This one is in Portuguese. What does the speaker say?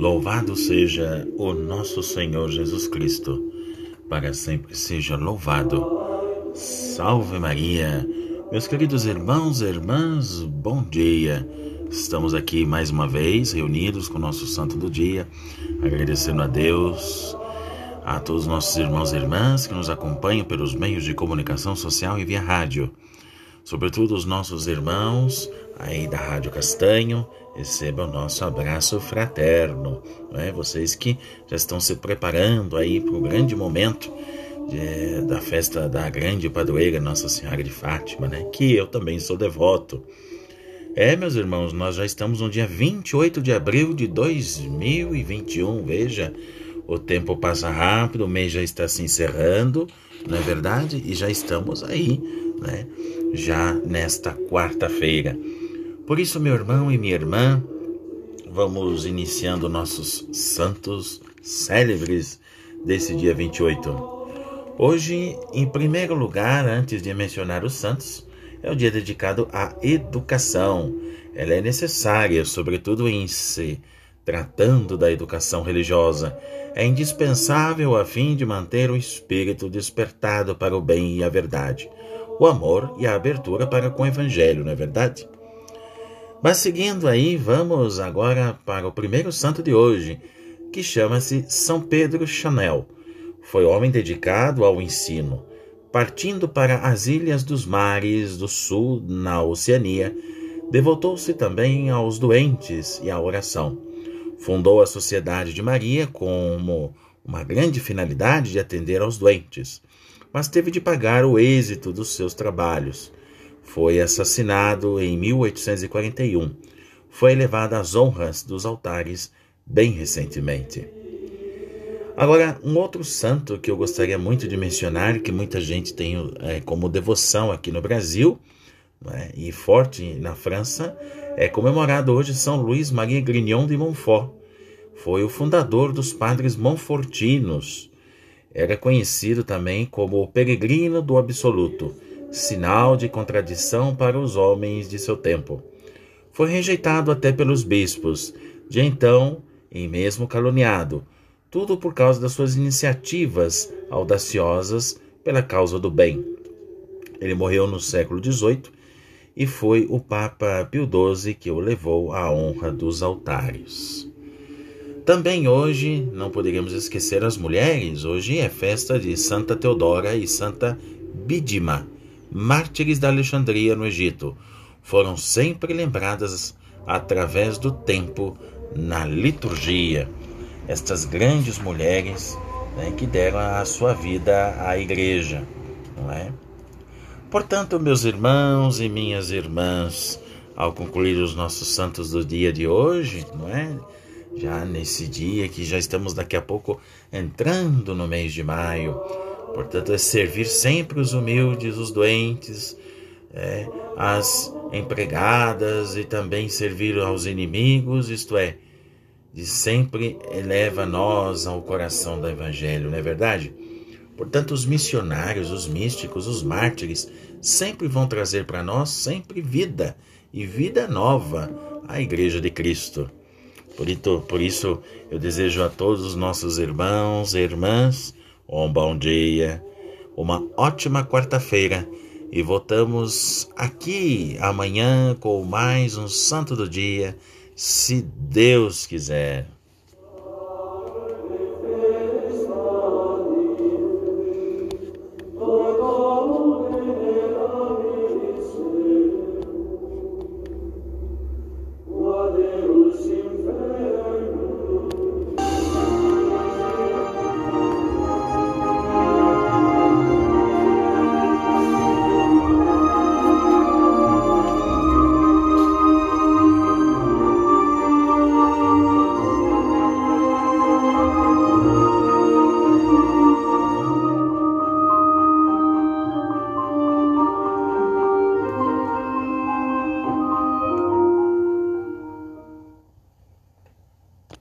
Louvado seja o nosso Senhor Jesus Cristo, para sempre seja louvado. Salve Maria, meus queridos irmãos e irmãs, bom dia. Estamos aqui mais uma vez reunidos com o nosso Santo do Dia, agradecendo a Deus, a todos os nossos irmãos e irmãs que nos acompanham pelos meios de comunicação social e via rádio sobretudo os nossos irmãos aí da Rádio Castanho, recebam o nosso abraço fraterno, é? vocês que já estão se preparando aí para o grande momento de, da festa da grande padroeira Nossa Senhora de Fátima, né? que eu também sou devoto. É, meus irmãos, nós já estamos no dia 28 de abril de 2021, veja, o tempo passa rápido, o mês já está se encerrando, não é verdade? E já estamos aí, né? Já nesta quarta-feira. Por isso, meu irmão e minha irmã, vamos iniciando nossos santos célebres desse dia 28. Hoje, em primeiro lugar, antes de mencionar os santos, é o dia dedicado à educação. Ela é necessária, sobretudo em se tratando da educação religiosa. É indispensável a fim de manter o espírito despertado para o bem e a verdade, o amor e a abertura para com o evangelho, não é verdade? Mas seguindo aí, vamos agora para o primeiro santo de hoje, que chama-se São Pedro Chanel. Foi homem dedicado ao ensino. Partindo para as ilhas dos mares do sul, na Oceania, devotou-se também aos doentes e à oração. Fundou a Sociedade de Maria como uma grande finalidade de atender aos doentes, mas teve de pagar o êxito dos seus trabalhos foi assassinado em 1841. Foi elevado às honras dos altares bem recentemente. Agora, um outro santo que eu gostaria muito de mencionar, que muita gente tem é, como devoção aqui no Brasil é, e forte na França, é comemorado hoje São Luís Maria Grignon de Montfort. Foi o fundador dos padres Montfortinos. Era conhecido também como o Peregrino do Absoluto sinal de contradição para os homens de seu tempo. Foi rejeitado até pelos bispos, de então, e mesmo caluniado, tudo por causa das suas iniciativas audaciosas pela causa do bem. Ele morreu no século XVIII e foi o Papa Pio XII que o levou à honra dos altares. Também hoje não poderíamos esquecer as mulheres. Hoje é festa de Santa Teodora e Santa Bidima mártires da Alexandria no Egito, foram sempre lembradas através do tempo na liturgia. Estas grandes mulheres né, que deram a sua vida à igreja, não é? Portanto, meus irmãos e minhas irmãs, ao concluir os nossos santos do dia de hoje, não é? Já nesse dia que já estamos daqui a pouco entrando no mês de maio, Portanto, é servir sempre os humildes, os doentes, é, as empregadas e também servir aos inimigos, isto é, de sempre eleva nós ao coração do Evangelho, não é verdade? Portanto, os missionários, os místicos, os mártires, sempre vão trazer para nós sempre vida e vida nova à Igreja de Cristo. Por isso, eu desejo a todos os nossos irmãos e irmãs um bom dia, uma ótima quarta-feira e voltamos aqui amanhã com mais um Santo do Dia, se Deus quiser.